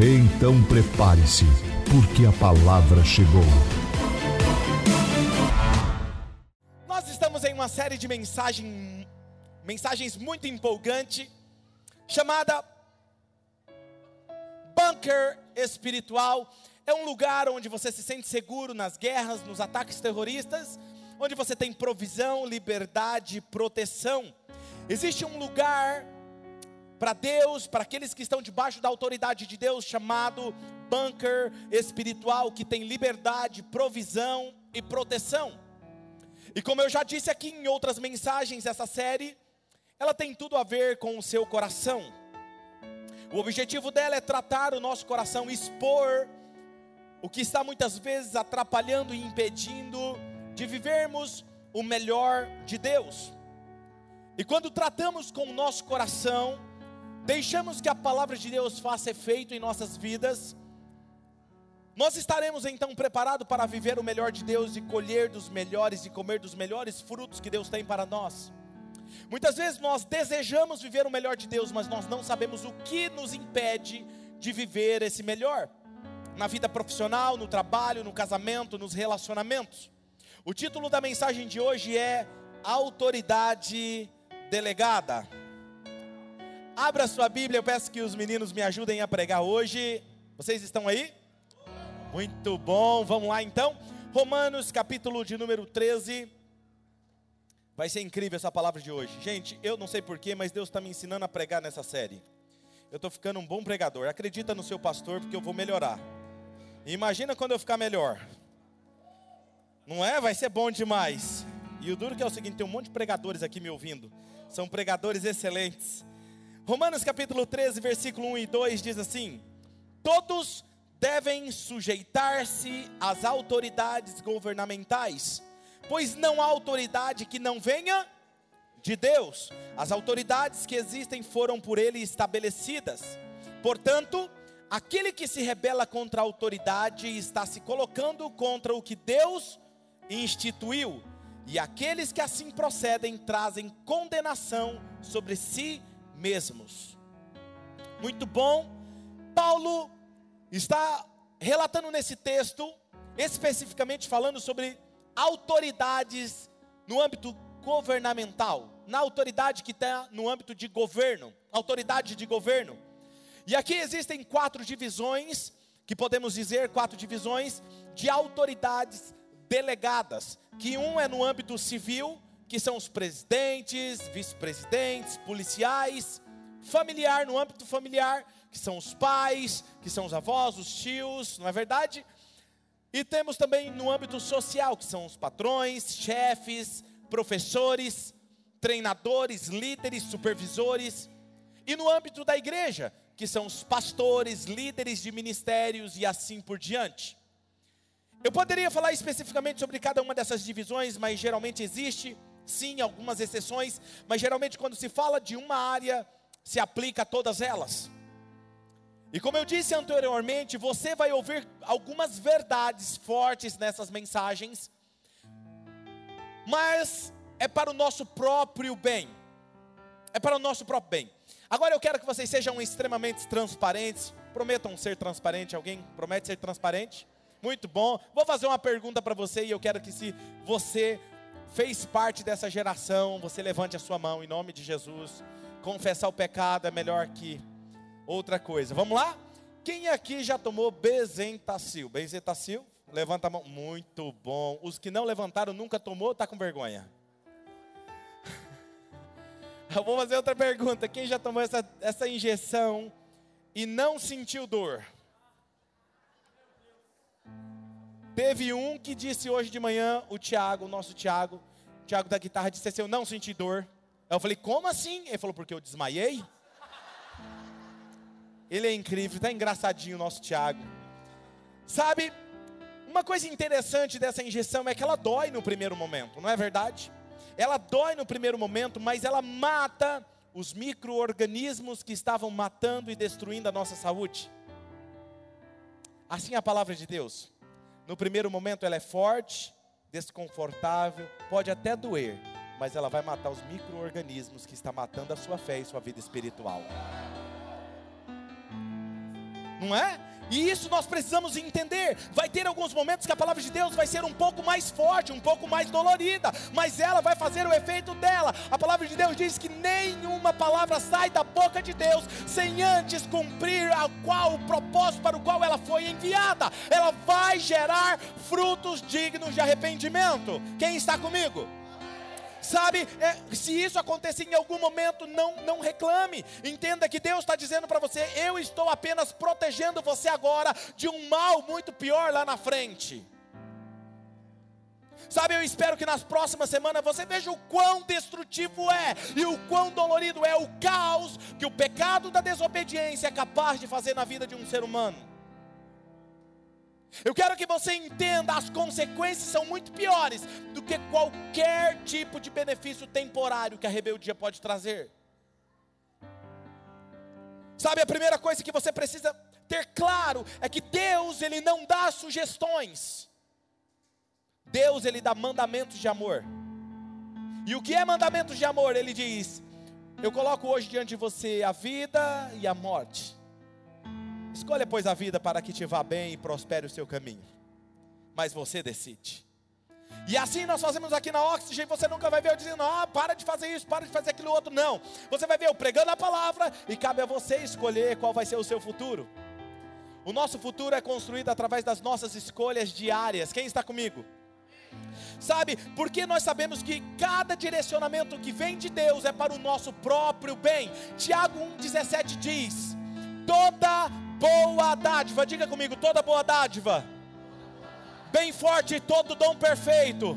Então prepare-se, porque a palavra chegou. Nós estamos em uma série de mensagem, mensagens muito empolgante, chamada Bunker Espiritual. É um lugar onde você se sente seguro nas guerras, nos ataques terroristas, onde você tem provisão, liberdade, proteção. Existe um lugar para Deus, para aqueles que estão debaixo da autoridade de Deus, chamado bunker espiritual, que tem liberdade, provisão e proteção. E como eu já disse aqui em outras mensagens, essa série, ela tem tudo a ver com o seu coração. O objetivo dela é tratar o nosso coração, expor o que está muitas vezes atrapalhando e impedindo de vivermos o melhor de Deus. E quando tratamos com o nosso coração, deixamos que a palavra de Deus faça efeito em nossas vidas, nós estaremos então preparados para viver o melhor de Deus e colher dos melhores e comer dos melhores frutos que Deus tem para nós. Muitas vezes nós desejamos viver o melhor de Deus, mas nós não sabemos o que nos impede de viver esse melhor. Na vida profissional, no trabalho, no casamento, nos relacionamentos. O título da mensagem de hoje é Autoridade Delegada. Abra sua Bíblia, eu peço que os meninos me ajudem a pregar hoje. Vocês estão aí? Muito bom, vamos lá então. Romanos, capítulo de número 13. Vai ser incrível essa palavra de hoje. Gente, eu não sei porquê, mas Deus está me ensinando a pregar nessa série. Eu estou ficando um bom pregador. Acredita no seu pastor, porque eu vou melhorar. Imagina quando eu ficar melhor. Não é? Vai ser bom demais. E o duro que é o seguinte: tem um monte de pregadores aqui me ouvindo. São pregadores excelentes. Romanos capítulo 13, versículo 1 e 2 diz assim: Todos devem sujeitar-se às autoridades governamentais, pois não há autoridade que não venha de Deus. As autoridades que existem foram por ele estabelecidas. Portanto, aquele que se rebela contra a autoridade está se colocando contra o que Deus instituiu, e aqueles que assim procedem trazem condenação sobre si mesmos. Muito bom. Paulo está relatando nesse texto, especificamente falando sobre autoridades no âmbito governamental, na autoridade que está no âmbito de governo, autoridade de governo. E aqui existem quatro divisões, que podemos dizer quatro divisões de autoridades delegadas, que um é no âmbito civil, que são os presidentes, vice-presidentes, policiais, familiar, no âmbito familiar, que são os pais, que são os avós, os tios, não é verdade? E temos também no âmbito social, que são os patrões, chefes, professores, treinadores, líderes, supervisores. E no âmbito da igreja, que são os pastores, líderes de ministérios e assim por diante. Eu poderia falar especificamente sobre cada uma dessas divisões, mas geralmente existe sim, algumas exceções, mas geralmente quando se fala de uma área, se aplica a todas elas. E como eu disse anteriormente, você vai ouvir algumas verdades fortes nessas mensagens, mas é para o nosso próprio bem. É para o nosso próprio bem. Agora eu quero que vocês sejam extremamente transparentes. Prometam ser transparente. Alguém promete ser transparente? Muito bom. Vou fazer uma pergunta para você e eu quero que se você fez parte dessa geração, você levante a sua mão em nome de Jesus. Confessar o pecado é melhor que outra coisa. Vamos lá? Quem aqui já tomou Bezentacil? Bezentacil? Levanta a mão. Muito bom. Os que não levantaram nunca tomou, tá com vergonha. Eu vou fazer outra pergunta. Quem já tomou essa, essa injeção e não sentiu dor? Teve um que disse hoje de manhã, o Tiago, o nosso Tiago, Tiago da guitarra, disse assim: Eu não senti dor. Eu falei: Como assim? Ele falou: Porque eu desmaiei. Ele é incrível, tá engraçadinho o nosso Tiago. Sabe, uma coisa interessante dessa injeção é que ela dói no primeiro momento, não é verdade? Ela dói no primeiro momento, mas ela mata os micro-organismos que estavam matando e destruindo a nossa saúde. Assim é a palavra de Deus. No primeiro momento ela é forte, desconfortável, pode até doer, mas ela vai matar os micro-organismos que está matando a sua fé e sua vida espiritual. Não é? E isso nós precisamos entender. Vai ter alguns momentos que a palavra de Deus vai ser um pouco mais forte, um pouco mais dolorida, mas ela vai fazer o efeito dela. A palavra de Deus diz que nenhuma palavra sai da boca de Deus sem antes cumprir a qual o propósito para o qual ela foi enviada. Ela vai gerar frutos dignos de arrependimento. Quem está comigo? Sabe, é, se isso acontecer em algum momento, não, não reclame. Entenda que Deus está dizendo para você: eu estou apenas protegendo você agora de um mal muito pior lá na frente. Sabe, eu espero que nas próximas semanas você veja o quão destrutivo é e o quão dolorido é o caos que o pecado da desobediência é capaz de fazer na vida de um ser humano. Eu quero que você entenda, as consequências são muito piores do que qualquer tipo de benefício temporário que a rebeldia pode trazer. Sabe, a primeira coisa que você precisa ter claro é que Deus, ele não dá sugestões. Deus, ele dá mandamentos de amor. E o que é mandamentos de amor? Ele diz: Eu coloco hoje diante de você a vida e a morte. Escolha, pois, a vida para que te vá bem e prospere o seu caminho. Mas você decide. E assim nós fazemos aqui na Oxygen, você nunca vai ver eu dizendo, ah, para de fazer isso, para de fazer aquilo outro. Não. Você vai ver eu pregando a palavra e cabe a você escolher qual vai ser o seu futuro. O nosso futuro é construído através das nossas escolhas diárias. Quem está comigo? Sabe, porque nós sabemos que cada direcionamento que vem de Deus é para o nosso próprio bem. Tiago 1,17 diz: toda boa dádiva, diga comigo, toda boa dádiva, bem forte, todo dom perfeito,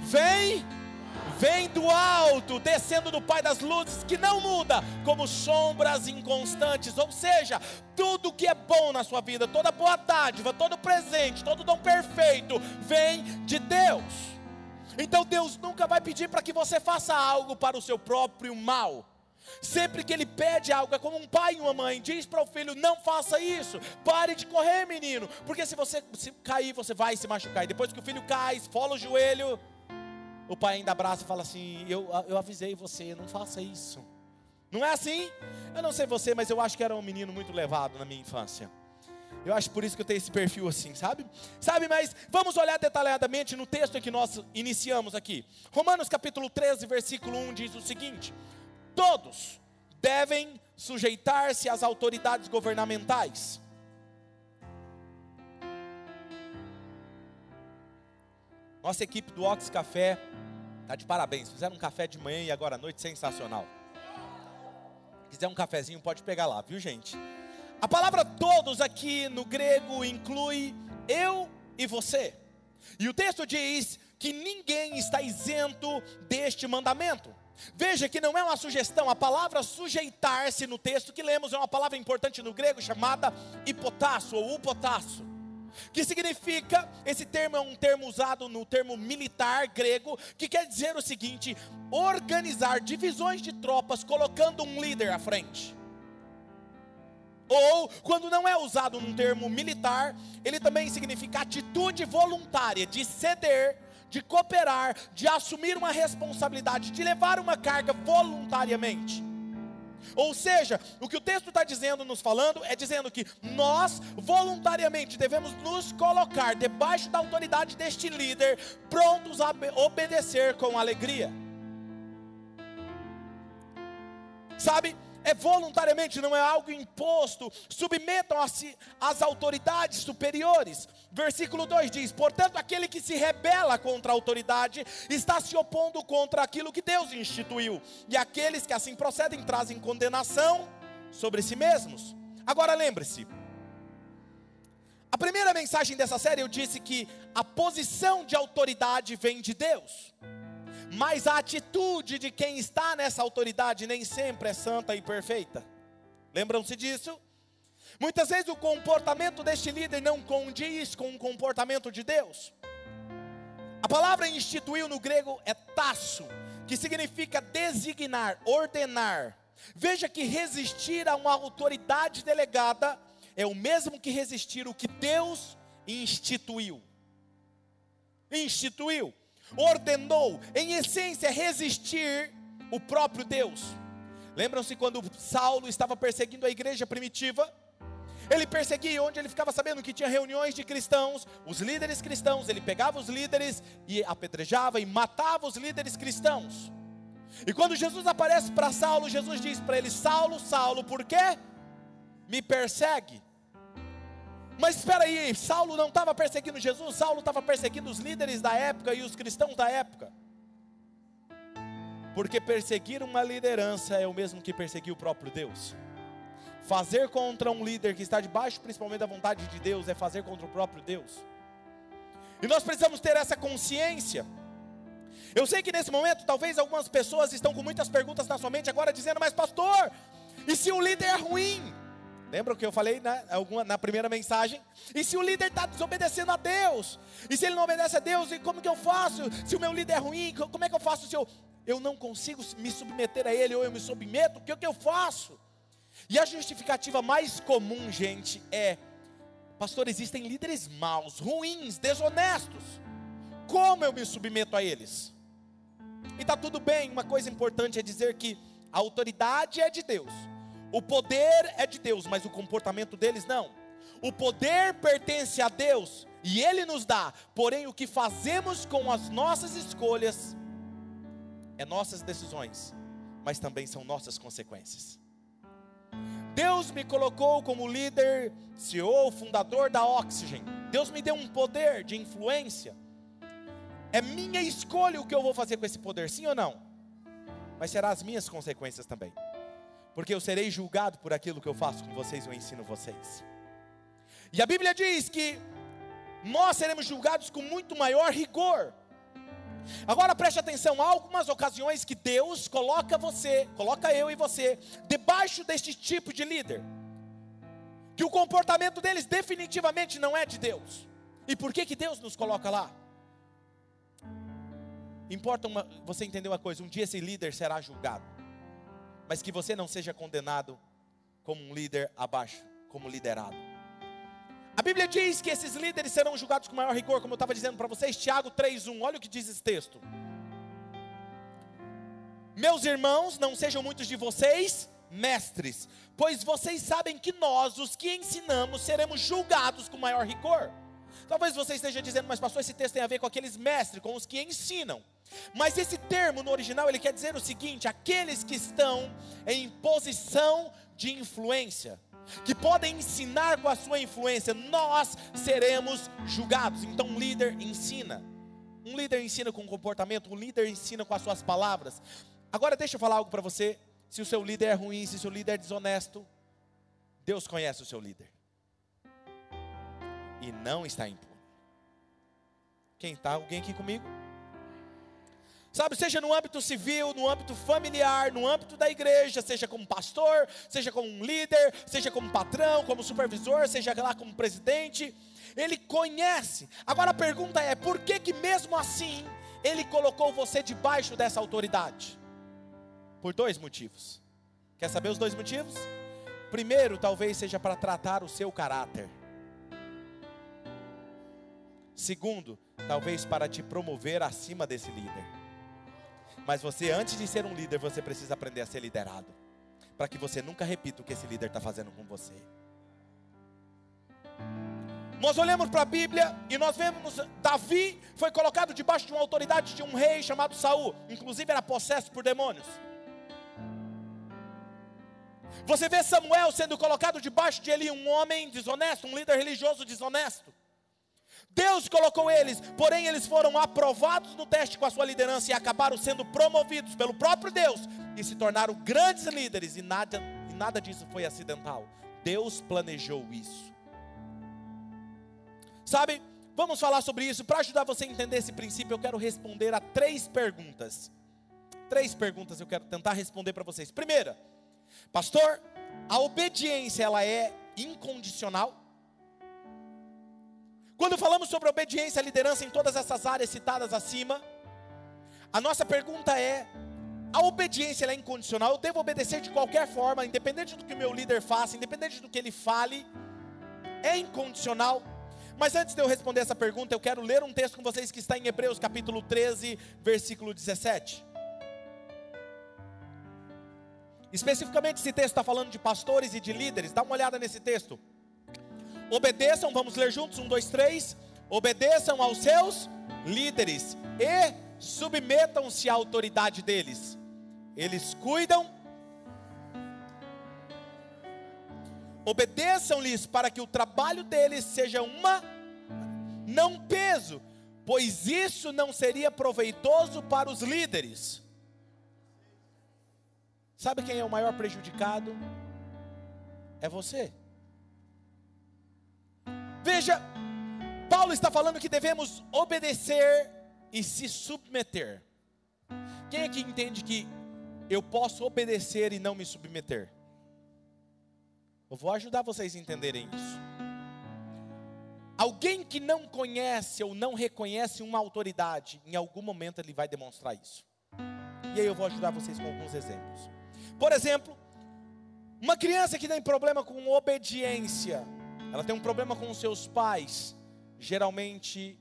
vem, vem do alto, descendo do Pai das luzes, que não muda, como sombras inconstantes, ou seja, tudo que é bom na sua vida, toda boa dádiva, todo presente, todo dom perfeito, vem de Deus. Então Deus nunca vai pedir para que você faça algo para o seu próprio mal. Sempre que ele pede algo, é como um pai e uma mãe diz para o filho: não faça isso, pare de correr, menino, porque se você se cair, você vai se machucar. E depois que o filho cai, esfola o joelho, o pai ainda abraça e fala assim: eu, eu avisei você, não faça isso. Não é assim? Eu não sei você, mas eu acho que era um menino muito levado na minha infância. Eu acho por isso que eu tenho esse perfil assim, sabe? Sabe, mas vamos olhar detalhadamente no texto que nós iniciamos aqui. Romanos capítulo 13, versículo 1 diz o seguinte: todos devem sujeitar-se às autoridades governamentais. Nossa equipe do Ox Café está de parabéns. Fizeram um café de manhã e agora à noite sensacional. Se quiser um cafezinho, pode pegar lá, viu, gente? A palavra todos aqui no grego inclui eu e você. E o texto diz que ninguém está isento deste mandamento. Veja que não é uma sugestão, a palavra sujeitar-se no texto que lemos é uma palavra importante no grego chamada hipotasso ou upotasso. Que significa, esse termo é um termo usado no termo militar grego, que quer dizer o seguinte: organizar divisões de tropas colocando um líder à frente. Ou, quando não é usado num termo militar, ele também significa atitude voluntária de ceder de cooperar, de assumir uma responsabilidade, de levar uma carga voluntariamente. Ou seja, o que o texto está dizendo, nos falando, é dizendo que nós voluntariamente devemos nos colocar debaixo da autoridade deste líder, prontos a obedecer com alegria. Sabe, é voluntariamente, não é algo imposto. Submetam-se às autoridades superiores. Versículo 2 diz: Portanto, aquele que se rebela contra a autoridade está se opondo contra aquilo que Deus instituiu, e aqueles que assim procedem trazem condenação sobre si mesmos. Agora lembre-se, a primeira mensagem dessa série eu disse que a posição de autoridade vem de Deus mas a atitude de quem está nessa autoridade nem sempre é santa e perfeita. Lembram-se disso? Muitas vezes o comportamento deste líder não condiz com o comportamento de Deus. A palavra instituiu no grego é tasso, que significa designar, ordenar. Veja que resistir a uma autoridade delegada é o mesmo que resistir o que Deus instituiu. Instituiu, ordenou, em essência, resistir o próprio Deus. Lembram-se quando Saulo estava perseguindo a igreja primitiva? Ele perseguia onde ele ficava sabendo que tinha reuniões de cristãos, os líderes cristãos, ele pegava os líderes e apedrejava e matava os líderes cristãos. E quando Jesus aparece para Saulo, Jesus diz para ele: Saulo, Saulo, por quê? Me persegue. Mas espera aí, Saulo não estava perseguindo Jesus, Saulo estava perseguindo os líderes da época e os cristãos da época. Porque perseguir uma liderança é o mesmo que perseguir o próprio Deus. Fazer contra um líder que está debaixo principalmente da vontade de Deus é fazer contra o próprio Deus. E nós precisamos ter essa consciência. Eu sei que nesse momento, talvez algumas pessoas estão com muitas perguntas na sua mente agora, dizendo: Mas, pastor, e se o líder é ruim? Lembra o que eu falei na, na primeira mensagem? E se o líder está desobedecendo a Deus? E se ele não obedece a Deus, e como que eu faço? Se o meu líder é ruim, como é que eu faço se eu, eu não consigo me submeter a ele, ou eu me submeto? O que, é que eu faço? E a justificativa mais comum, gente, é: pastor, existem líderes maus, ruins, desonestos. Como eu me submeto a eles? E está tudo bem, uma coisa importante é dizer que a autoridade é de Deus, o poder é de Deus, mas o comportamento deles não. O poder pertence a Deus e Ele nos dá, porém o que fazemos com as nossas escolhas é nossas decisões, mas também são nossas consequências. Deus me colocou como líder, CEO, fundador da Oxygen. Deus me deu um poder de influência. É minha escolha o que eu vou fazer com esse poder, sim ou não? Mas será as minhas consequências também. Porque eu serei julgado por aquilo que eu faço com vocês, eu ensino vocês. E a Bíblia diz que nós seremos julgados com muito maior rigor. Agora preste atenção, há algumas ocasiões que Deus coloca você, coloca eu e você, debaixo deste tipo de líder, que o comportamento deles definitivamente não é de Deus. E por que, que Deus nos coloca lá? Importa uma, você entender uma coisa: um dia esse líder será julgado, mas que você não seja condenado como um líder abaixo, como liderado. A Bíblia diz que esses líderes serão julgados com maior rigor, como eu estava dizendo para vocês, Tiago 3,1. Olha o que diz esse texto. Meus irmãos, não sejam muitos de vocês mestres, pois vocês sabem que nós, os que ensinamos, seremos julgados com maior rigor. Talvez você esteja dizendo, mas pastor, esse texto tem a ver com aqueles mestres, com os que ensinam. Mas esse termo no original ele quer dizer o seguinte: aqueles que estão em posição de influência que podem ensinar com a sua influência, nós seremos julgados. Então, um líder ensina. Um líder ensina com comportamento, um líder ensina com as suas palavras. Agora, deixa eu falar algo para você. Se o seu líder é ruim, se o seu líder é desonesto, Deus conhece o seu líder. E não está impune. Quem está? Alguém aqui comigo? Sabe, seja no âmbito civil, no âmbito familiar, no âmbito da igreja, seja como pastor, seja como um líder, seja como patrão, como supervisor, seja lá como presidente, ele conhece. Agora a pergunta é: por que que mesmo assim ele colocou você debaixo dessa autoridade? Por dois motivos. Quer saber os dois motivos? Primeiro, talvez seja para tratar o seu caráter. Segundo, talvez para te promover acima desse líder. Mas você, antes de ser um líder, você precisa aprender a ser liderado. Para que você nunca repita o que esse líder está fazendo com você. Nós olhamos para a Bíblia e nós vemos Davi foi colocado debaixo de uma autoridade de um rei chamado Saul, inclusive era possesso por demônios. Você vê Samuel sendo colocado debaixo de Eli, um homem desonesto, um líder religioso desonesto. Deus colocou eles, porém eles foram aprovados no teste com a sua liderança e acabaram sendo promovidos pelo próprio Deus e se tornaram grandes líderes e nada, e nada disso foi acidental. Deus planejou isso. Sabe, vamos falar sobre isso. Para ajudar você a entender esse princípio, eu quero responder a três perguntas. Três perguntas eu quero tentar responder para vocês. Primeira, pastor, a obediência ela é incondicional? Quando falamos sobre obediência à liderança em todas essas áreas citadas acima, a nossa pergunta é: a obediência é incondicional? Eu devo obedecer de qualquer forma, independente do que o meu líder faça, independente do que ele fale? É incondicional? Mas antes de eu responder essa pergunta, eu quero ler um texto com vocês que está em Hebreus capítulo 13, versículo 17. Especificamente esse texto está falando de pastores e de líderes. Dá uma olhada nesse texto. Obedeçam, vamos ler juntos, um, dois, três. Obedeçam aos seus líderes e submetam-se à autoridade deles. Eles cuidam. Obedeçam-lhes para que o trabalho deles seja uma, não peso, pois isso não seria proveitoso para os líderes. Sabe quem é o maior prejudicado? É você. Veja, Paulo está falando que devemos obedecer e se submeter. Quem é que entende que eu posso obedecer e não me submeter? Eu vou ajudar vocês a entenderem isso. Alguém que não conhece ou não reconhece uma autoridade, em algum momento ele vai demonstrar isso. E aí eu vou ajudar vocês com alguns exemplos. Por exemplo, uma criança que tem problema com obediência, ela tem um problema com os seus pais, geralmente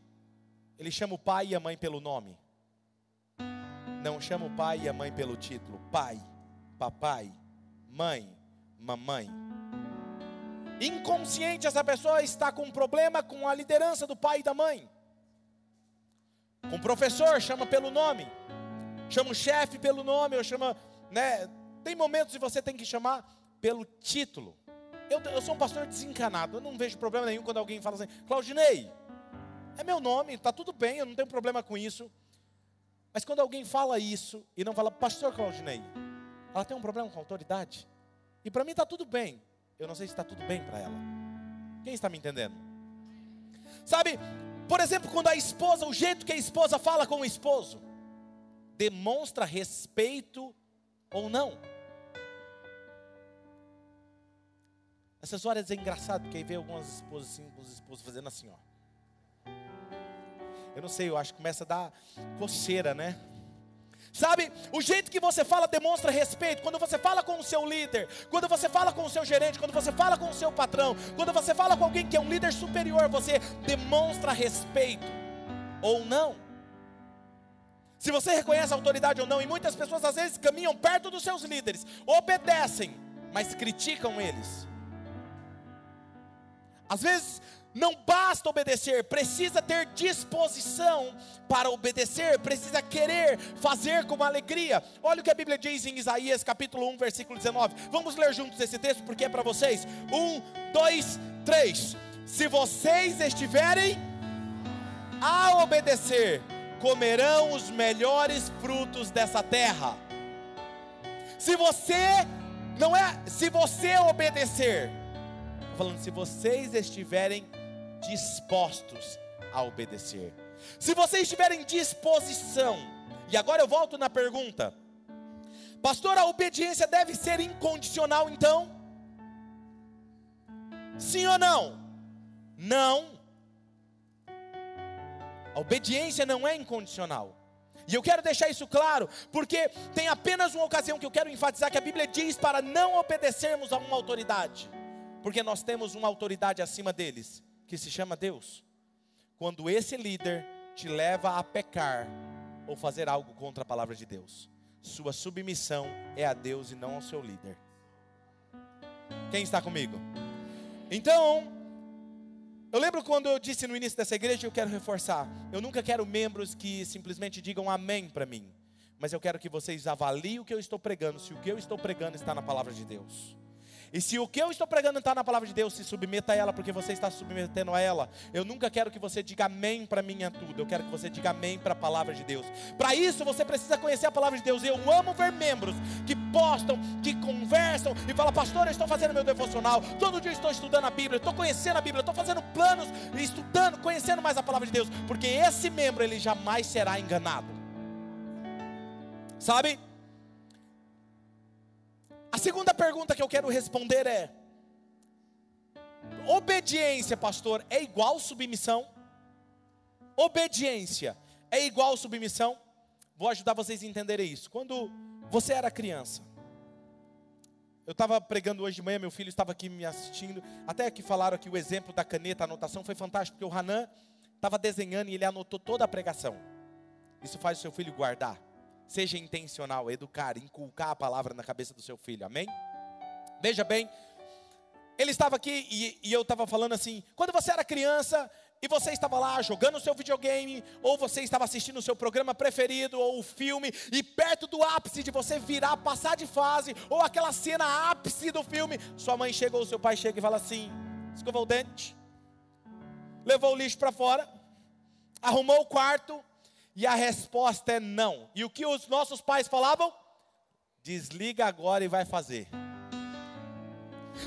ele chama o pai e a mãe pelo nome. Não chama o pai e a mãe pelo título. Pai, papai, mãe, mamãe. Inconsciente, essa pessoa está com um problema com a liderança do pai e da mãe. Com o professor, chama pelo nome. Chama o chefe pelo nome, ou chama, né, tem momentos que você tem que chamar pelo título. Eu, eu sou um pastor desencanado, eu não vejo problema nenhum quando alguém fala assim, Claudinei, é meu nome, está tudo bem, eu não tenho problema com isso. Mas quando alguém fala isso e não fala, pastor Claudinei, ela tem um problema com autoridade. E para mim está tudo bem. Eu não sei se está tudo bem para ela. Quem está me entendendo? Sabe, por exemplo, quando a esposa, o jeito que a esposa fala com o esposo, demonstra respeito ou não. Essas horas é engraçado, porque aí vê algumas esposas assim, os esposos fazendo assim, ó. Eu não sei, eu acho que começa a dar coceira, né? Sabe, o jeito que você fala demonstra respeito. Quando você fala com o seu líder, quando você fala com o seu gerente, quando você fala com o seu patrão, quando você fala com alguém que é um líder superior, você demonstra respeito ou não. Se você reconhece a autoridade ou não, e muitas pessoas às vezes caminham perto dos seus líderes, obedecem, mas criticam eles. Às vezes não basta obedecer, precisa ter disposição para obedecer, precisa querer fazer com alegria. Olha o que a Bíblia diz em Isaías capítulo 1, versículo 19. Vamos ler juntos esse texto porque é para vocês. Um, dois, três. Se vocês estiverem a obedecer, comerão os melhores frutos dessa terra. Se você não é, se você obedecer, falando, se vocês estiverem dispostos a obedecer, se vocês tiverem disposição, e agora eu volto na pergunta, pastor, a obediência deve ser incondicional então? Sim ou não? Não. A obediência não é incondicional. E eu quero deixar isso claro, porque tem apenas uma ocasião que eu quero enfatizar que a Bíblia diz para não obedecermos a uma autoridade porque nós temos uma autoridade acima deles, que se chama Deus. Quando esse líder te leva a pecar ou fazer algo contra a palavra de Deus, sua submissão é a Deus e não ao seu líder. Quem está comigo? Então, eu lembro quando eu disse no início dessa igreja, eu quero reforçar. Eu nunca quero membros que simplesmente digam amém para mim. Mas eu quero que vocês avaliem o que eu estou pregando, se o que eu estou pregando está na palavra de Deus. E se o que eu estou pregando está na palavra de Deus, se submeta a ela, porque você está submetendo a ela. Eu nunca quero que você diga amém para mim é tudo. Eu quero que você diga amém para a palavra de Deus. Para isso você precisa conhecer a palavra de Deus. Eu amo ver membros que postam, que conversam e falam, pastor, eu estou fazendo meu devocional. Todo dia eu estou estudando a Bíblia, estou conhecendo a Bíblia, estou fazendo planos, estudando, conhecendo mais a palavra de Deus. Porque esse membro ele jamais será enganado. Sabe? A segunda pergunta que eu quero responder é: obediência, pastor, é igual submissão? Obediência é igual submissão? Vou ajudar vocês a entenderem isso. Quando você era criança, eu estava pregando hoje de manhã, meu filho estava aqui me assistindo. Até que falaram aqui o exemplo da caneta, a anotação foi fantástico, porque o Hanan estava desenhando e ele anotou toda a pregação. Isso faz o seu filho guardar. Seja intencional, educar, inculcar a palavra na cabeça do seu filho. Amém? Veja bem, ele estava aqui e, e eu estava falando assim: quando você era criança e você estava lá jogando o seu videogame, ou você estava assistindo o seu programa preferido, ou o filme, e perto do ápice de você virar, passar de fase, ou aquela cena ápice do filme, sua mãe chega ou seu pai chega e fala assim: escovou o dente, levou o lixo para fora, arrumou o quarto, e a resposta é não. E o que os nossos pais falavam? Desliga agora e vai fazer.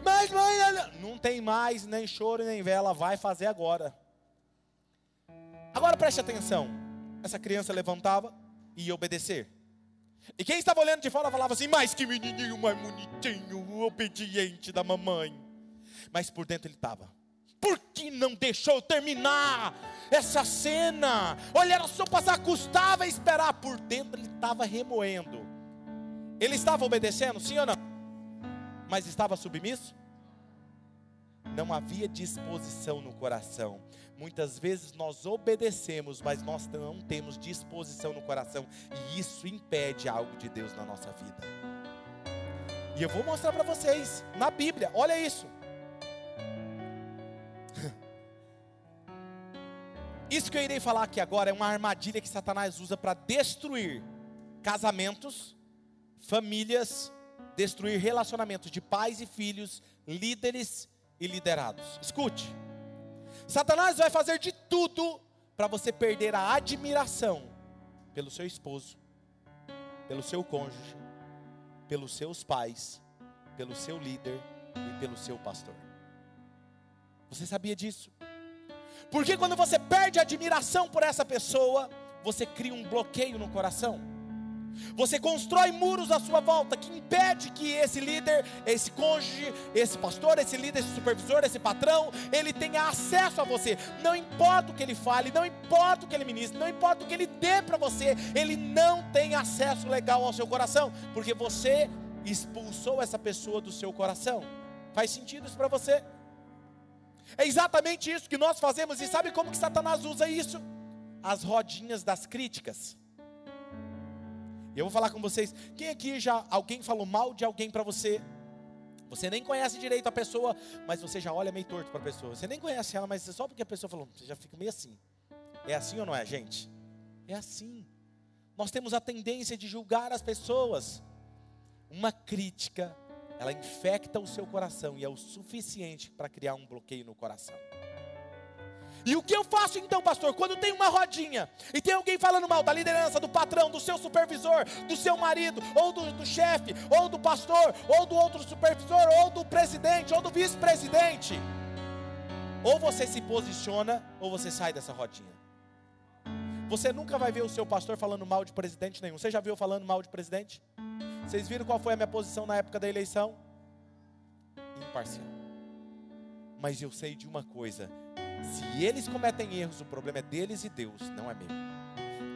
Mas mãe, não tem mais nem choro nem vela, vai fazer agora. Agora preste atenção. Essa criança levantava e ia obedecer. E quem estava olhando de fora falava assim: Mas que menininho mais bonitinho, obediente da mamãe. Mas por dentro ele estava: Por que não deixou terminar essa cena? Olha, era só passar, custava esperar. Por dentro ele estava remoendo. Ele estava obedecendo, sim ou não? mas estava submisso? Não havia disposição no coração. Muitas vezes nós obedecemos, mas nós não temos disposição no coração, e isso impede algo de Deus na nossa vida. E eu vou mostrar para vocês na Bíblia, olha isso. Isso que eu irei falar aqui agora é uma armadilha que Satanás usa para destruir casamentos, famílias destruir relacionamentos de pais e filhos, líderes e liderados. Escute. Satanás vai fazer de tudo para você perder a admiração pelo seu esposo, pelo seu cônjuge, pelos seus pais, pelo seu líder e pelo seu pastor. Você sabia disso? Porque quando você perde a admiração por essa pessoa, você cria um bloqueio no coração. Você constrói muros à sua volta que impede que esse líder, esse cônjuge, esse pastor, esse líder, esse supervisor, esse patrão, ele tenha acesso a você. Não importa o que ele fale, não importa o que ele ministre, não importa o que ele dê para você, ele não tem acesso legal ao seu coração, porque você expulsou essa pessoa do seu coração. Faz sentido isso para você? É exatamente isso que nós fazemos, e sabe como que Satanás usa isso? As rodinhas das críticas. Eu vou falar com vocês, quem aqui já alguém falou mal de alguém para você? Você nem conhece direito a pessoa, mas você já olha meio torto para a pessoa. Você nem conhece ela, mas só porque a pessoa falou, você já fica meio assim. É assim ou não é, gente? É assim. Nós temos a tendência de julgar as pessoas. Uma crítica, ela infecta o seu coração e é o suficiente para criar um bloqueio no coração. E o que eu faço então, pastor? Quando tem uma rodinha e tem alguém falando mal da liderança, do patrão, do seu supervisor, do seu marido, ou do, do chefe, ou do pastor, ou do outro supervisor, ou do presidente, ou do vice-presidente, ou você se posiciona, ou você sai dessa rodinha. Você nunca vai ver o seu pastor falando mal de presidente nenhum. Você já viu falando mal de presidente? Vocês viram qual foi a minha posição na época da eleição? Imparcial. Mas eu sei de uma coisa: se eles cometem erros, o problema é deles e Deus, não é meu.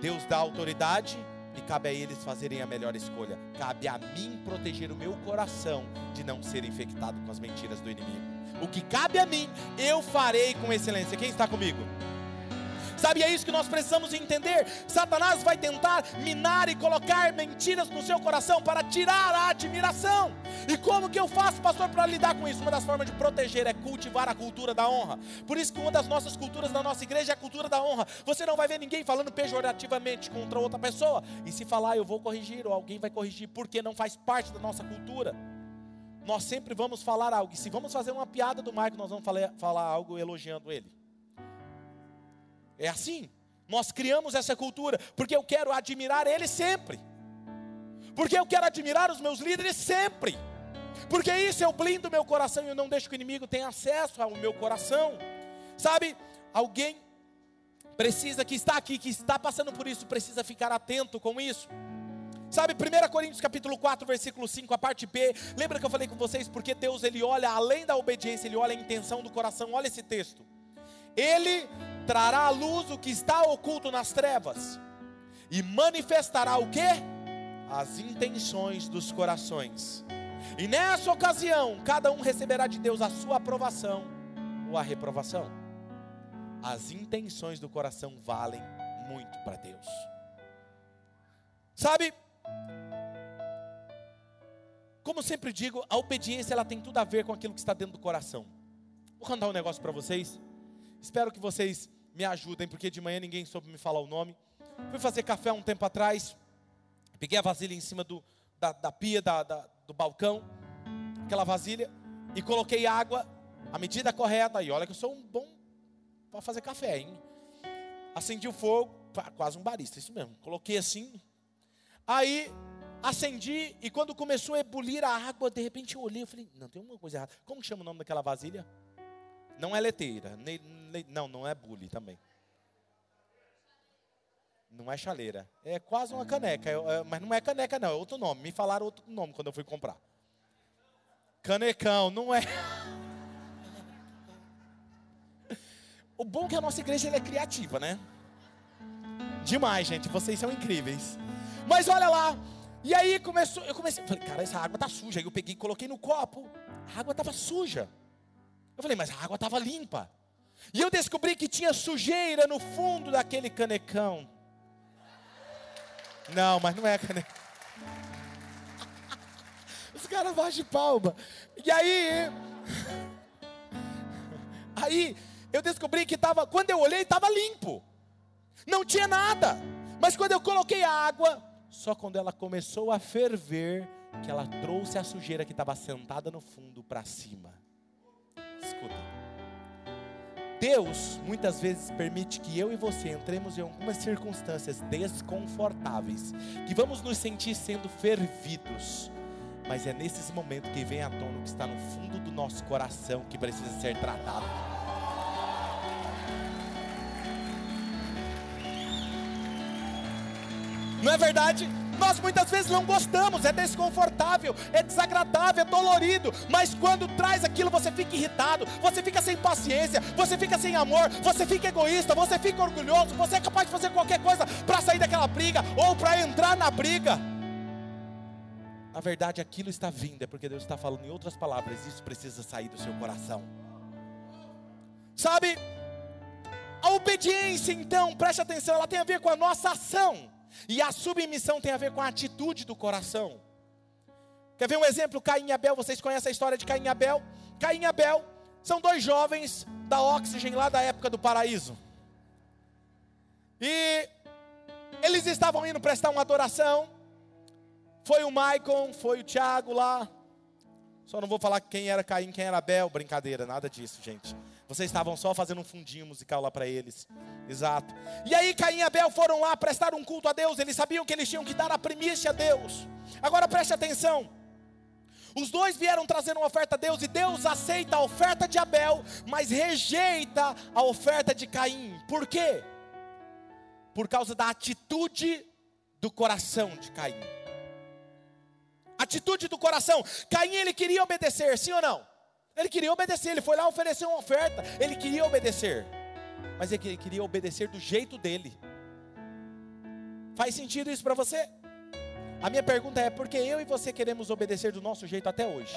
Deus dá autoridade e cabe a eles fazerem a melhor escolha. Cabe a mim proteger o meu coração de não ser infectado com as mentiras do inimigo. O que cabe a mim, eu farei com excelência. Quem está comigo? Sabe, é isso que nós precisamos entender. Satanás vai tentar minar e colocar mentiras no seu coração para tirar a admiração. E como que eu faço, pastor, para lidar com isso? Uma das formas de proteger é cultivar a cultura da honra. Por isso que uma das nossas culturas da nossa igreja é a cultura da honra. Você não vai ver ninguém falando pejorativamente contra outra pessoa. E se falar, eu vou corrigir, ou alguém vai corrigir, porque não faz parte da nossa cultura. Nós sempre vamos falar algo. E se vamos fazer uma piada do Marco, nós vamos falar, falar algo elogiando ele. É assim. Nós criamos essa cultura porque eu quero admirar ele sempre. Porque eu quero admirar os meus líderes sempre. Porque isso eu blindo meu coração e eu não deixo que o inimigo tenha acesso ao meu coração. Sabe? Alguém precisa que está aqui, que está passando por isso, precisa ficar atento com isso. Sabe, 1 Coríntios capítulo 4, versículo 5, a parte B. Lembra que eu falei com vocês porque Deus ele olha além da obediência, ele olha a intenção do coração. Olha esse texto. Ele trará à luz o que está oculto nas trevas e manifestará o que? As intenções dos corações. E nessa ocasião, cada um receberá de Deus a sua aprovação ou a reprovação. As intenções do coração valem muito para Deus. Sabe, como sempre digo, a obediência ela tem tudo a ver com aquilo que está dentro do coração. Vou contar um negócio para vocês. Espero que vocês me ajudem, porque de manhã ninguém soube me falar o nome. Fui fazer café um tempo atrás. Peguei a vasilha em cima do, da, da pia da, da, do balcão, aquela vasilha, e coloquei água, a medida correta. E olha que eu sou um bom para fazer café, hein? Acendi o fogo, quase um barista, isso mesmo. Coloquei assim. Aí acendi e quando começou a ebulir a água, de repente eu olhei e falei, não, tem uma coisa errada. Como chama o nome daquela vasilha? Não é leteira. Ne, não, não é bule também. Não é chaleira. É quase uma caneca. É, mas não é caneca, não. É outro nome. Me falaram outro nome quando eu fui comprar. Canecão, não é. O bom é que a nossa igreja é criativa, né? Demais, gente. Vocês são incríveis. Mas olha lá, e aí começou, eu comecei, falei, cara, essa água tá suja. Aí eu peguei e coloquei no copo. A água estava suja. Eu falei, mas a água estava limpa. E eu descobri que tinha sujeira no fundo daquele canecão. Não, mas não é canecão. Os caras vão de palma. E aí. Aí eu descobri que estava. Quando eu olhei, estava limpo. Não tinha nada. Mas quando eu coloquei a água, só quando ela começou a ferver, que ela trouxe a sujeira que estava sentada no fundo para cima. Escuta. Deus muitas vezes permite que eu e você entremos em algumas circunstâncias desconfortáveis, que vamos nos sentir sendo fervidos. Mas é nesses momentos que vem à tona o que está no fundo do nosso coração que precisa ser tratado. Não é verdade? Nós muitas vezes não gostamos, é desconfortável, é desagradável, é dolorido, mas quando traz aquilo você fica irritado, você fica sem paciência, você fica sem amor, você fica egoísta, você fica orgulhoso, você é capaz de fazer qualquer coisa para sair daquela briga ou para entrar na briga. Na verdade, aquilo está vindo, é porque Deus está falando em outras palavras, isso precisa sair do seu coração. Sabe, a obediência, então, preste atenção, ela tem a ver com a nossa ação. E a submissão tem a ver com a atitude do coração. Quer ver um exemplo? Caim e Abel, vocês conhecem a história de Caim e Abel? Caim e Abel são dois jovens da Oxygen lá da época do paraíso. E eles estavam indo prestar uma adoração. Foi o Maicon, foi o Tiago lá. Só não vou falar quem era Caim, quem era Abel, brincadeira, nada disso, gente. Vocês estavam só fazendo um fundinho musical lá para eles. Exato. E aí Caim e Abel foram lá prestar um culto a Deus. Eles sabiam que eles tinham que dar a primícia a Deus. Agora preste atenção. Os dois vieram trazendo uma oferta a Deus e Deus aceita a oferta de Abel, mas rejeita a oferta de Caim. Por quê? Por causa da atitude do coração de Caim. Atitude do coração. Caim ele queria obedecer, sim ou não? Ele queria obedecer, ele foi lá oferecer uma oferta, ele queria obedecer, mas ele queria obedecer do jeito dele. Faz sentido isso para você? A minha pergunta é: por que eu e você queremos obedecer do nosso jeito até hoje?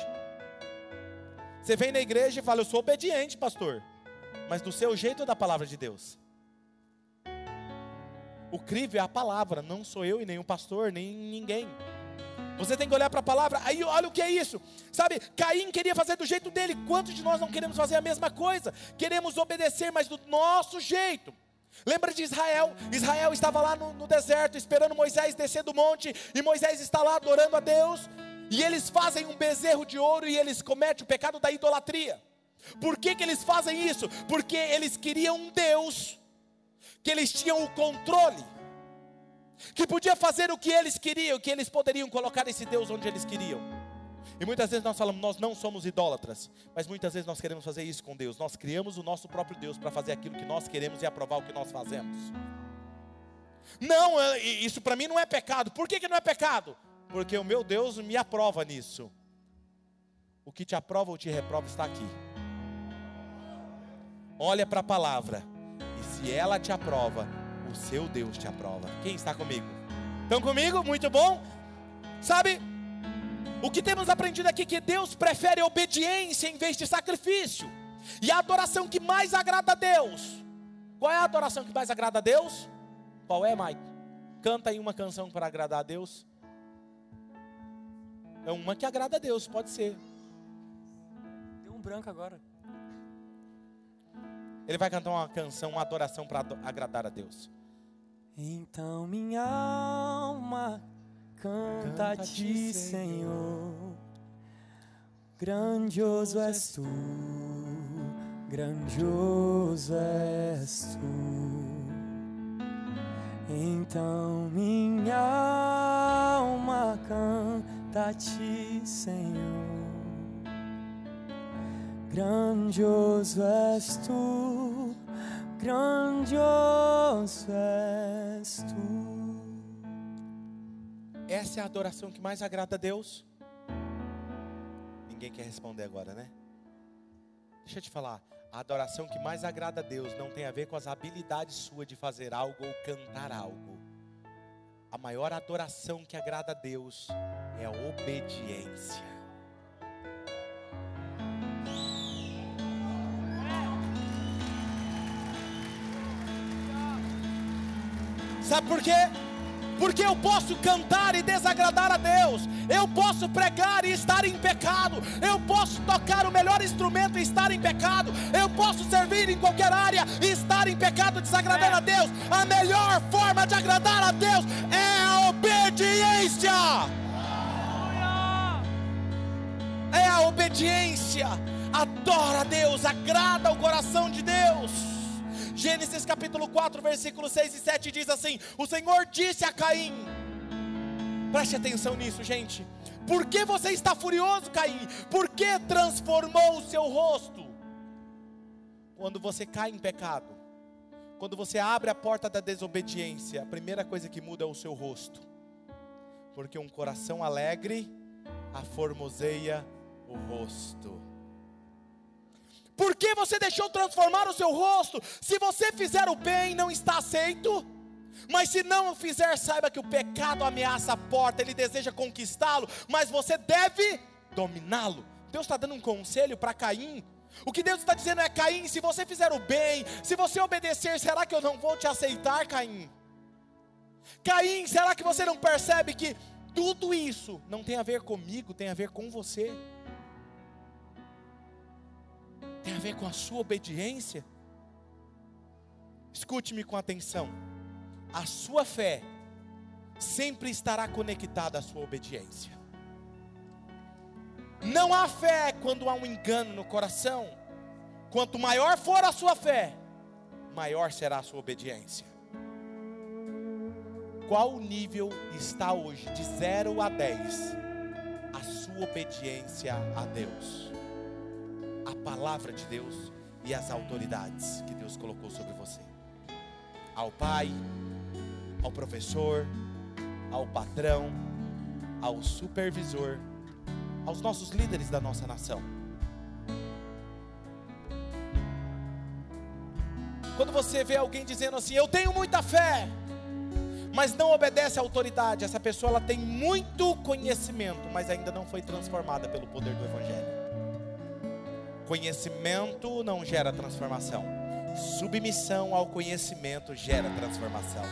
Você vem na igreja e fala, eu sou obediente, pastor, mas do seu jeito ou da palavra de Deus? O crivo é a palavra, não sou eu e nem o pastor, nem ninguém. Você tem que olhar para a palavra. Aí olha o que é isso. Sabe, Caim queria fazer do jeito dele. Quantos de nós não queremos fazer a mesma coisa? Queremos obedecer, mas do nosso jeito. Lembra de Israel? Israel estava lá no, no deserto esperando Moisés descer do monte. E Moisés está lá adorando a Deus. E eles fazem um bezerro de ouro e eles cometem o pecado da idolatria. Por que, que eles fazem isso? Porque eles queriam um Deus, que eles tinham o controle que podia fazer o que eles queriam, que eles poderiam colocar esse Deus onde eles queriam. E muitas vezes nós falamos, nós não somos idólatras, mas muitas vezes nós queremos fazer isso com Deus. Nós criamos o nosso próprio Deus para fazer aquilo que nós queremos e aprovar o que nós fazemos. Não, é, isso para mim não é pecado. Por que, que não é pecado? Porque o meu Deus me aprova nisso. O que te aprova ou te reprova está aqui. Olha para a palavra. E se ela te aprova, o seu Deus te aprova. Quem está comigo? Estão comigo? Muito bom. Sabe, o que temos aprendido aqui é que Deus prefere obediência em vez de sacrifício. E a adoração que mais agrada a Deus. Qual é a adoração que mais agrada a Deus? Qual é, Mike? Canta aí uma canção para agradar a Deus. É uma que agrada a Deus, pode ser. Deu um branco agora. Ele vai cantar uma canção, uma adoração para agradar a Deus. Então minha alma canta, a ti, Senhor. Grandioso és tu, grandioso és tu. Então minha alma canta a ti, Senhor. Grandioso és tu, grandioso és tu. Essa é a adoração que mais agrada a Deus? Ninguém quer responder agora, né? Deixa eu te falar, a adoração que mais agrada a Deus não tem a ver com as habilidades suas de fazer algo ou cantar algo. A maior adoração que agrada a Deus é a obediência. Sabe por quê? porque eu posso cantar e desagradar a Deus, eu posso pregar e estar em pecado, eu posso tocar o melhor instrumento e estar em pecado, eu posso servir em qualquer área e estar em pecado, desagradando a Deus. A melhor forma de agradar a Deus é a obediência. É a obediência. Adora a Deus, agrada o coração de Deus. Gênesis capítulo 4, versículos 6 e 7 diz assim: O Senhor disse a Caim, preste atenção nisso, gente. Por que você está furioso, Caim? Por que transformou o seu rosto? Quando você cai em pecado, quando você abre a porta da desobediência, a primeira coisa que muda é o seu rosto, porque um coração alegre aformoseia o rosto. Por que você deixou transformar o seu rosto? Se você fizer o bem, não está aceito. Mas se não o fizer, saiba que o pecado ameaça a porta, ele deseja conquistá-lo, mas você deve dominá-lo. Deus está dando um conselho para Caim. O que Deus está dizendo é: Caim, se você fizer o bem, se você obedecer, será que eu não vou te aceitar, Caim? Caim, será que você não percebe que tudo isso não tem a ver comigo, tem a ver com você? Tem a ver com a sua obediência. Escute-me com atenção. A sua fé sempre estará conectada à sua obediência. Não há fé quando há um engano no coração. Quanto maior for a sua fé, maior será a sua obediência. Qual nível está hoje, de 0 a 10, a sua obediência a Deus? Palavra de Deus e as autoridades que Deus colocou sobre você. Ao pai, ao professor, ao patrão, ao supervisor, aos nossos líderes da nossa nação. Quando você vê alguém dizendo assim, eu tenho muita fé, mas não obedece à autoridade, essa pessoa ela tem muito conhecimento, mas ainda não foi transformada pelo poder do Evangelho. Conhecimento não gera transformação. Submissão ao conhecimento gera transformação.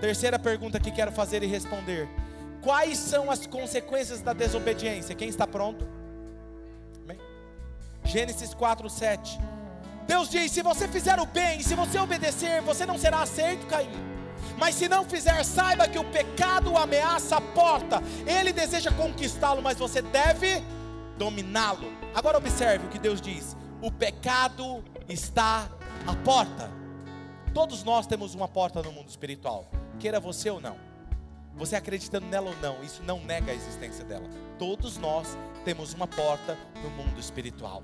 Terceira pergunta que quero fazer e responder: Quais são as consequências da desobediência? Quem está pronto? Amém? Gênesis 4, 7. Deus diz: Se você fizer o bem, se você obedecer, você não será aceito, Caim. Mas se não fizer, saiba que o pecado ameaça a porta. Ele deseja conquistá-lo, mas você deve dominá-lo. Agora observe o que Deus diz: o pecado está à porta. Todos nós temos uma porta no mundo espiritual, queira você ou não. Você acreditando nela ou não, isso não nega a existência dela. Todos nós temos uma porta no mundo espiritual.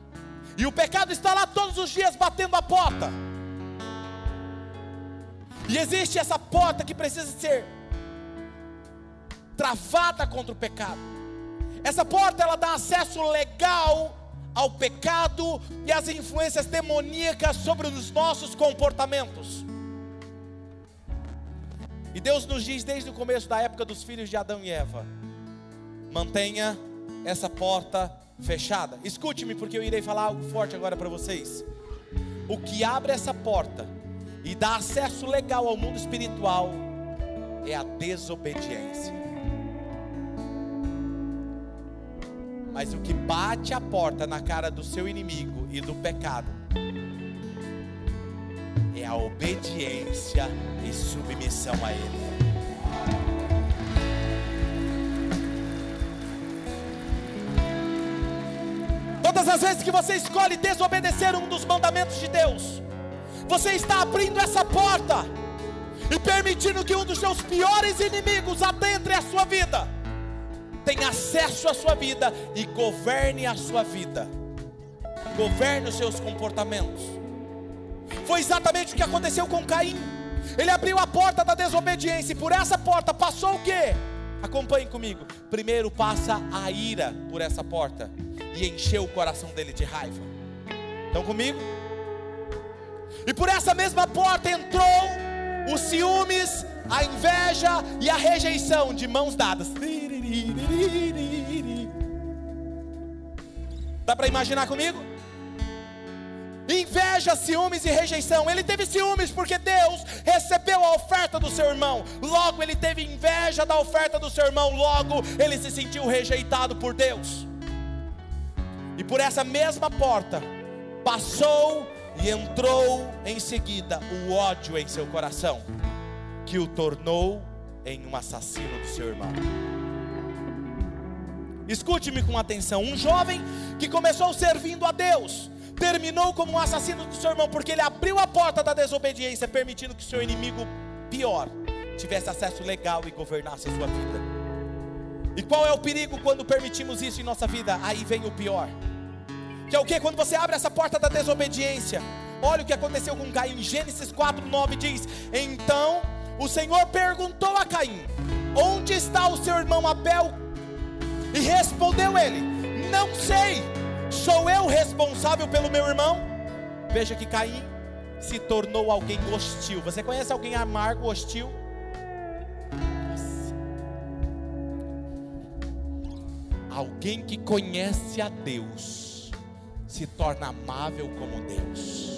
E o pecado está lá todos os dias batendo a porta. E existe essa porta que precisa ser travada contra o pecado. Essa porta ela dá acesso legal ao pecado e às influências demoníacas sobre os nossos comportamentos. E Deus nos diz desde o começo da época dos filhos de Adão e Eva: mantenha essa porta fechada. Escute-me, porque eu irei falar algo forte agora para vocês. O que abre essa porta e dá acesso legal ao mundo espiritual é a desobediência. Mas o que bate a porta na cara do seu inimigo e do pecado é a obediência e submissão a Ele. Todas as vezes que você escolhe desobedecer um dos mandamentos de Deus, você está abrindo essa porta e permitindo que um dos seus piores inimigos adentre a sua vida tem acesso à sua vida e governe a sua vida, governe os seus comportamentos. Foi exatamente o que aconteceu com Caim. Ele abriu a porta da desobediência e por essa porta passou o que? Acompanhe comigo. Primeiro passa a ira por essa porta e encheu o coração dele de raiva. Estão comigo? E por essa mesma porta entrou os ciúmes, a inveja e a rejeição de mãos dadas. Dá para imaginar comigo? Inveja, ciúmes e rejeição. Ele teve ciúmes porque Deus recebeu a oferta do seu irmão. Logo, ele teve inveja da oferta do seu irmão. Logo, ele se sentiu rejeitado por Deus. E por essa mesma porta, passou e entrou em seguida o ódio em seu coração, que o tornou em um assassino do seu irmão. Escute-me com atenção: um jovem que começou servindo a Deus, terminou como um assassino do seu irmão, porque ele abriu a porta da desobediência, permitindo que seu inimigo pior tivesse acesso legal e governasse a sua vida. E qual é o perigo quando permitimos isso em nossa vida? Aí vem o pior. Que é o que? Quando você abre essa porta da desobediência. Olha o que aconteceu com Caim. Gênesis 4, 9 diz: Então o Senhor perguntou a Caim: Onde está o seu irmão Abel? E respondeu ele: Não sei, sou eu responsável pelo meu irmão? Veja que Caim se tornou alguém hostil. Você conhece alguém amargo, hostil? Alguém que conhece a Deus se torna amável como Deus.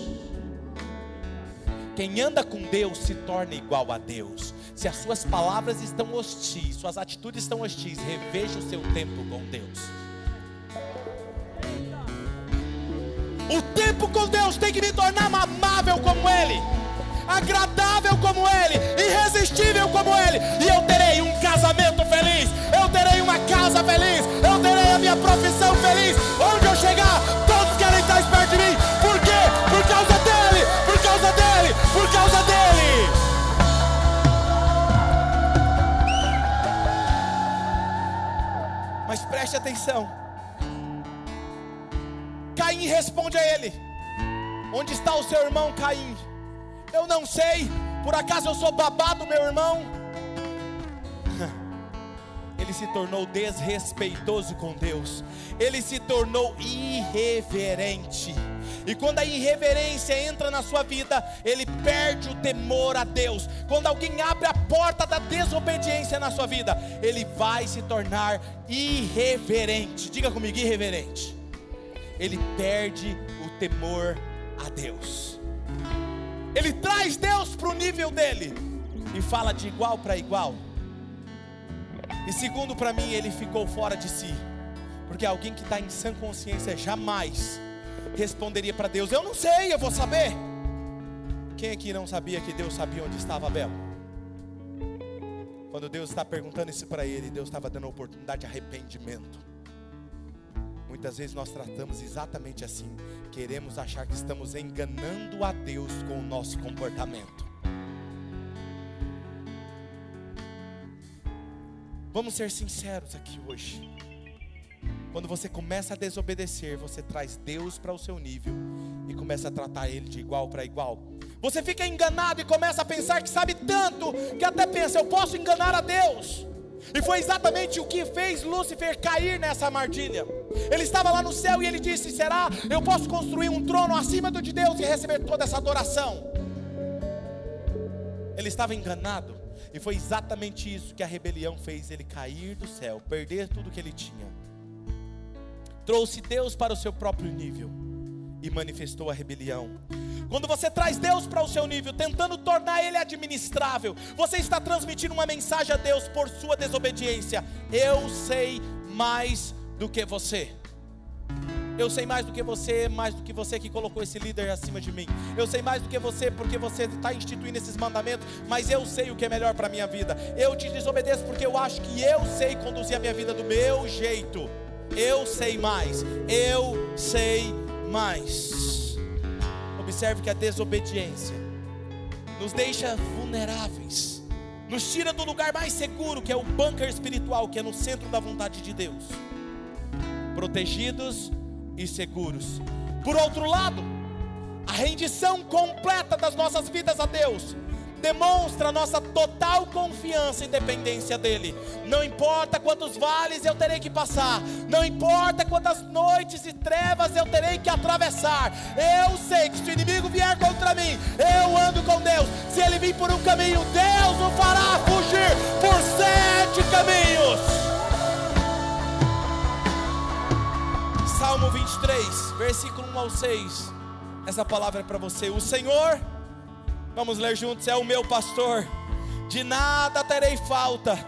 Quem anda com Deus se torna igual a Deus. Se as suas palavras estão hostis, suas atitudes estão hostis, reveja o seu tempo com Deus. O tempo com Deus tem que me tornar amável como Ele, agradável como Ele, irresistível como Ele, e eu terei um casamento feliz, eu terei uma casa feliz, eu terei a minha profissão feliz. Onde eu chegar, todos querem estar perto de mim. Por causa dele. Mas preste atenção. Caim responde a ele: Onde está o seu irmão Caim? Eu não sei, por acaso eu sou babado, meu irmão? Ele se tornou desrespeitoso com Deus, ele se tornou irreverente. E quando a irreverência entra na sua vida, ele perde o temor a Deus. Quando alguém abre a porta da desobediência na sua vida, ele vai se tornar irreverente. Diga comigo, irreverente. Ele perde o temor a Deus. Ele traz Deus para o nível dele e fala de igual para igual. E segundo para mim, ele ficou fora de si, porque alguém que está em sã consciência jamais responderia para Deus: Eu não sei, eu vou saber. Quem aqui não sabia que Deus sabia onde estava Abel? Quando Deus está perguntando isso para ele, Deus estava dando a oportunidade de arrependimento. Muitas vezes nós tratamos exatamente assim. Queremos achar que estamos enganando a Deus com o nosso comportamento. Vamos ser sinceros aqui hoje. Quando você começa a desobedecer, você traz Deus para o seu nível e começa a tratar Ele de igual para igual. Você fica enganado e começa a pensar que sabe tanto que até pensa, eu posso enganar a Deus. E foi exatamente o que fez Lúcifer cair nessa armadilha. Ele estava lá no céu e ele disse: Será eu posso construir um trono acima do de Deus e receber toda essa adoração? Ele estava enganado. E foi exatamente isso que a rebelião fez ele cair do céu, perder tudo que ele tinha. Trouxe Deus para o seu próprio nível e manifestou a rebelião. Quando você traz Deus para o seu nível, tentando tornar ele administrável, você está transmitindo uma mensagem a Deus por sua desobediência. Eu sei mais do que você. Eu sei mais do que você, mais do que você que colocou esse líder acima de mim. Eu sei mais do que você porque você está instituindo esses mandamentos, mas eu sei o que é melhor para a minha vida. Eu te desobedeço porque eu acho que eu sei conduzir a minha vida do meu jeito. Eu sei mais. Eu sei mais. Observe que a desobediência nos deixa vulneráveis, nos tira do lugar mais seguro, que é o bunker espiritual, que é no centro da vontade de Deus, protegidos e seguros. Por outro lado, a rendição completa das nossas vidas a Deus demonstra nossa total confiança e dependência dEle. Não importa quantos vales eu terei que passar, não importa quantas noites e trevas eu terei que atravessar, eu sei que se o inimigo vier contra mim, eu ando com Deus. Se ele vir por um caminho, Deus o fará fugir por sete caminhos. Salmo 23, versículo 1 ao 6. Essa palavra é para você. O Senhor Vamos ler juntos. É o meu pastor, de nada terei falta.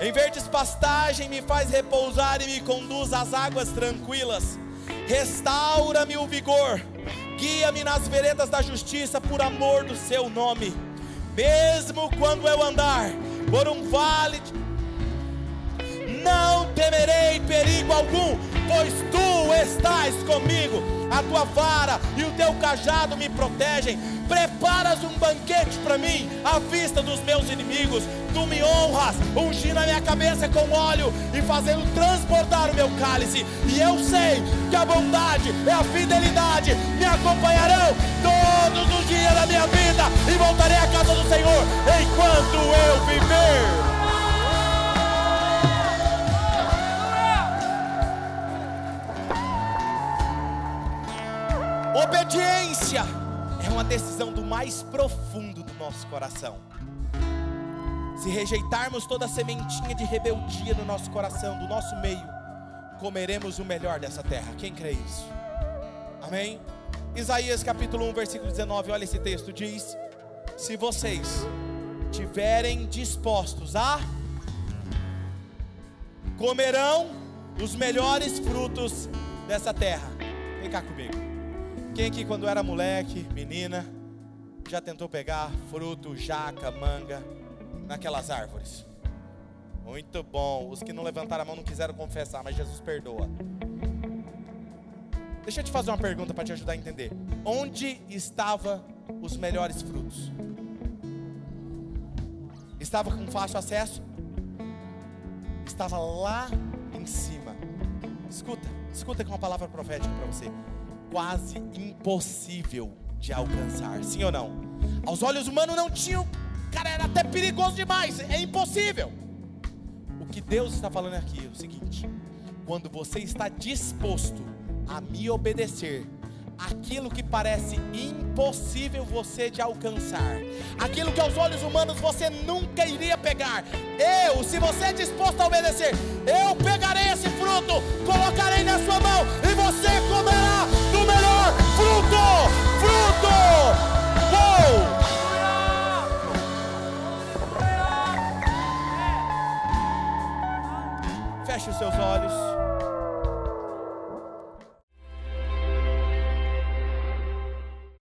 Em verdes pastagem me faz repousar e me conduz às águas tranquilas. Restaura-me o vigor, guia-me nas veredas da justiça por amor do seu nome. Mesmo quando eu andar por um vale, não temerei perigo algum, pois tu estás comigo. A tua vara e o teu cajado me protegem preparas um banquete para mim à vista dos meus inimigos. Tu me honras, ungindo a minha cabeça com óleo e fazendo transbordar o meu cálice. E eu sei que a bondade e a fidelidade me acompanharão todos os dias da minha vida e voltarei à casa do Senhor enquanto eu viver. Obediência é uma decisão do mais profundo do nosso coração. Se rejeitarmos toda a sementinha de rebeldia no nosso coração, do nosso meio, comeremos o melhor dessa terra. Quem crê isso? Amém? Isaías capítulo 1, versículo 19, olha esse texto: diz: Se vocês tiverem dispostos a comerão os melhores frutos dessa terra. Vem cá comigo. Quem aqui, quando era moleque, menina, já tentou pegar fruto, jaca, manga naquelas árvores? Muito bom. Os que não levantaram a mão não quiseram confessar, mas Jesus perdoa. Deixa eu te fazer uma pergunta para te ajudar a entender. Onde estavam os melhores frutos? Estava com fácil acesso? Estava lá em cima. Escuta, escuta com uma palavra profética para você quase impossível de alcançar, sim ou não? Aos olhos humanos não tinham, cara, era até perigoso demais, é impossível. O que Deus está falando aqui é o seguinte: quando você está disposto a me obedecer, aquilo que parece impossível você de alcançar, aquilo que aos olhos humanos você nunca iria pegar. Eu, se você é disposto a obedecer, eu pegarei esse fruto, colocarei na sua mão e você comerá fruto, fruto. Uou! Feche os seus olhos.